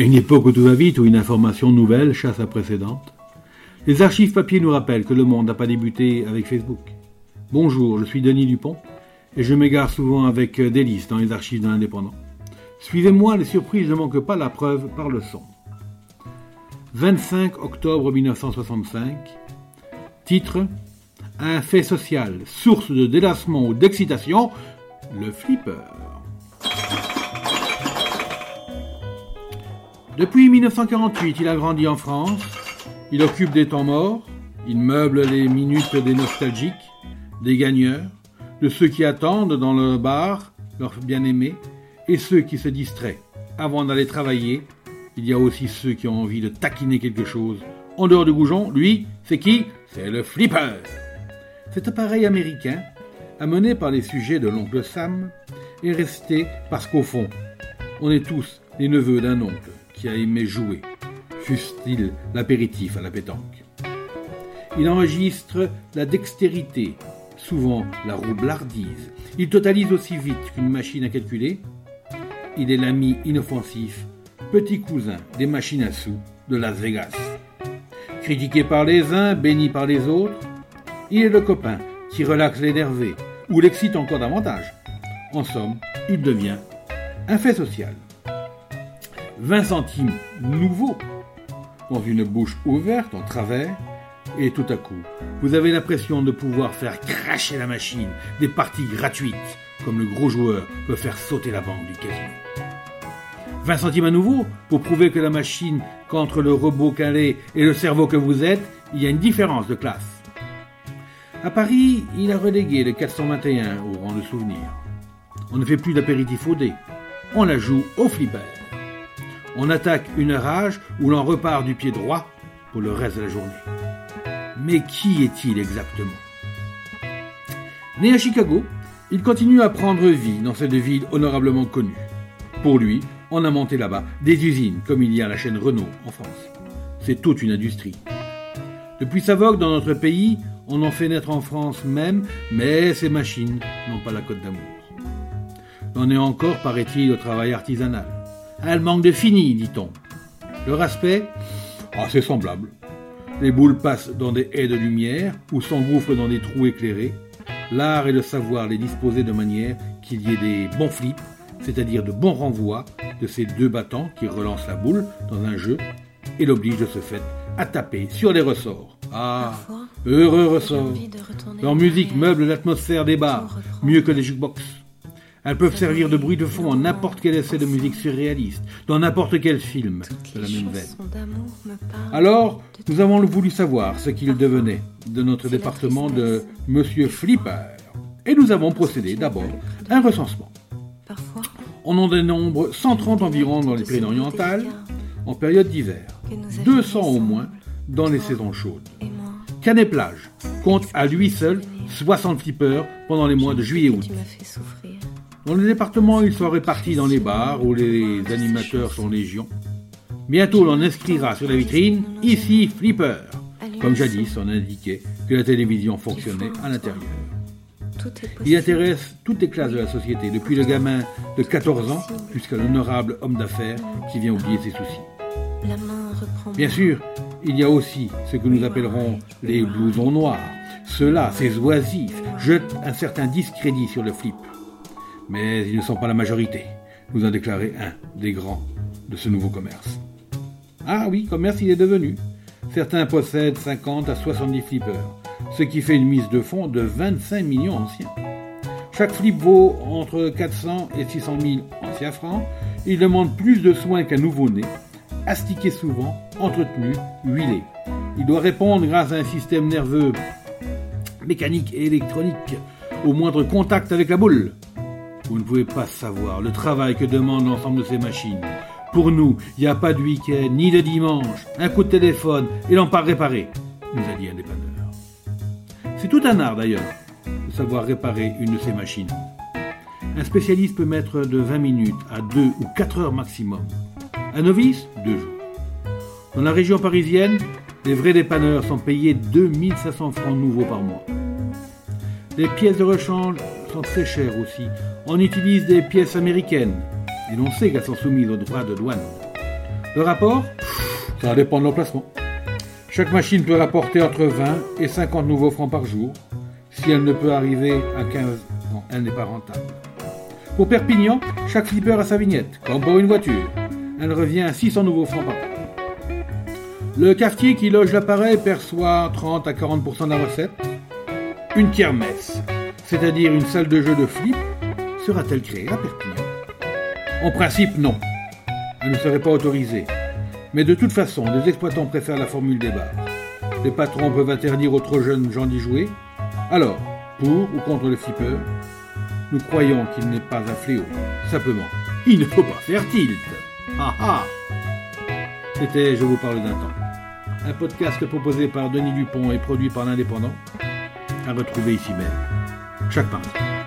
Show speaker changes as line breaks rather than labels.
Une époque où tout va vite, où une information nouvelle chasse la précédente, les archives papier nous rappellent que le monde n'a pas débuté avec Facebook. Bonjour, je suis Denis Dupont et je m'égare souvent avec délice dans les archives de l'indépendant. Suivez-moi, les surprises ne manquent pas, la preuve par le son. 25 octobre 1965. Titre Un fait social, source de délassement ou d'excitation, le flipper. Depuis 1948, il a grandi en France. Il occupe des temps morts. Il meuble les minutes des nostalgiques, des gagneurs, de ceux qui attendent dans le bar leur bien-aimé et ceux qui se distraient. Avant d'aller travailler, il y a aussi ceux qui ont envie de taquiner quelque chose. En dehors du goujon, lui, c'est qui? C'est le flipper. Cet appareil américain, amené par les sujets de l'oncle Sam, est resté parce qu'au fond, on est tous les neveux d'un oncle qui a aimé jouer, fût-il l'apéritif à la pétanque. Il enregistre la dextérité, souvent la roublardise. Il totalise aussi vite qu'une machine à calculer. Il est l'ami inoffensif, petit cousin des machines à sous de Las Vegas. Critiqué par les uns, béni par les autres, il est le copain qui relaxe l'énervé ou l'excite encore davantage. En somme, il devient un fait social. 20 centimes nouveaux dans une bouche ouverte en travers, et tout à coup, vous avez l'impression de pouvoir faire cracher la machine, des parties gratuites, comme le gros joueur peut faire sauter la bande du casino. 20 centimes à nouveau pour prouver que la machine, qu'entre le robot calé et le cerveau que vous êtes, il y a une différence de classe. À Paris, il a relégué le 421 au rang de souvenir. On ne fait plus d'apéritif au dé, on la joue au flipper. On attaque une rage où l'on repart du pied droit pour le reste de la journée. Mais qui est-il exactement? Né à Chicago, il continue à prendre vie dans cette ville honorablement connue. Pour lui, on a monté là-bas des usines comme il y a la chaîne Renault en France. C'est toute une industrie. Depuis sa vogue dans notre pays, on en fait naître en France même, mais ces machines n'ont pas la cote d'amour. On est encore, paraît-il, au travail artisanal. Elle manque de fini, dit-on. Leur aspect ah, C'est semblable. Les boules passent dans des haies de lumière ou s'engouffrent dans des trous éclairés. L'art est de savoir les disposer de manière qu'il y ait des bons flips, c'est-à-dire de bons renvois de ces deux battants qui relancent la boule dans un jeu et l'obligent de ce fait à taper sur les ressorts. Ah, heureux ressorts. Leur musique meuble l'atmosphère des bars, mieux que les jukebox. Elles peuvent servir de bruit de fond en n'importe quel essai de musique surréaliste, dans n'importe quel film de la même veine. Alors, nous avons voulu savoir ce qu'il devenait de notre département de Monsieur Flipper. Et nous avons procédé d'abord à un recensement. On en dénombre 130 environ dans les Pyrénées-Orientales en période d'hiver, 200 au moins dans les saisons chaudes. Canet-Plage compte à lui seul 60 flippers pendant les mois de juillet et août. Dans le département, ils sont répartis dans les bars où les animateurs sont légion. Bientôt, l'on inscrira sur la vitrine ici Flipper, comme jadis on indiquait que la télévision fonctionnait à l'intérieur. Il intéresse toutes les classes de la société, depuis le gamin de 14 ans jusqu'à l'honorable homme d'affaires qui vient oublier ses soucis. Bien sûr, il y a aussi ce que nous appellerons les blousons noirs. Ceux-là, ces oisifs, jetent un certain discrédit sur le flip. Mais ils ne sont pas la majorité, nous a déclaré un des grands de ce nouveau commerce. Ah oui, commerce il est devenu. Certains possèdent 50 à 70 flippers, ce qui fait une mise de fonds de 25 millions anciens. Chaque flip vaut entre 400 et 600 000 anciens francs. Il demande plus de soins qu'un nouveau-né, astiqué souvent, entretenu, huilé. Il doit répondre grâce à un système nerveux mécanique et électronique au moindre contact avec la boule. Vous ne pouvez pas savoir le travail que demande l'ensemble de ces machines. Pour nous, il n'y a pas de week-end, ni de dimanche. Un coup de téléphone et l'empare réparé, nous a dit un dépanneur. C'est tout un art d'ailleurs, de savoir réparer une de ces machines. Un spécialiste peut mettre de 20 minutes à 2 ou 4 heures maximum. Un novice, 2 jours. Dans la région parisienne, les vrais dépanneurs sont payés 2500 francs nouveaux par mois. Les pièces de rechange sont très chères aussi. On utilise des pièces américaines et l'on sait qu'elles sont soumises aux droits de douane. Le rapport? Ça dépend de l'emplacement. Chaque machine peut rapporter entre 20 et 50 nouveaux francs par jour. Si elle ne peut arriver à 15, non, elle n'est pas rentable. Pour Perpignan, chaque flipper a sa vignette, comme pour une voiture. Elle revient à 600 nouveaux francs par an. Le quartier qui loge l'appareil perçoit 30 à 40% de la recette. Une kermesse, c'est-à-dire une salle de jeu de flip, sera-t-elle créée à Perpignan En principe, non. Elle ne serait pas autorisée. Mais de toute façon, les exploitants préfèrent la formule des bars. Les patrons peuvent interdire aux trop jeunes gens d'y jouer. Alors, pour ou contre le flipper? Nous croyons qu'il n'est pas un fléau. Simplement, il ne faut pas faire tilt. Ah ah C'était Je vous parle d'un temps. Un podcast proposé par Denis Dupont et produit par l'Indépendant. À retrouver ici même. Chaque mardi.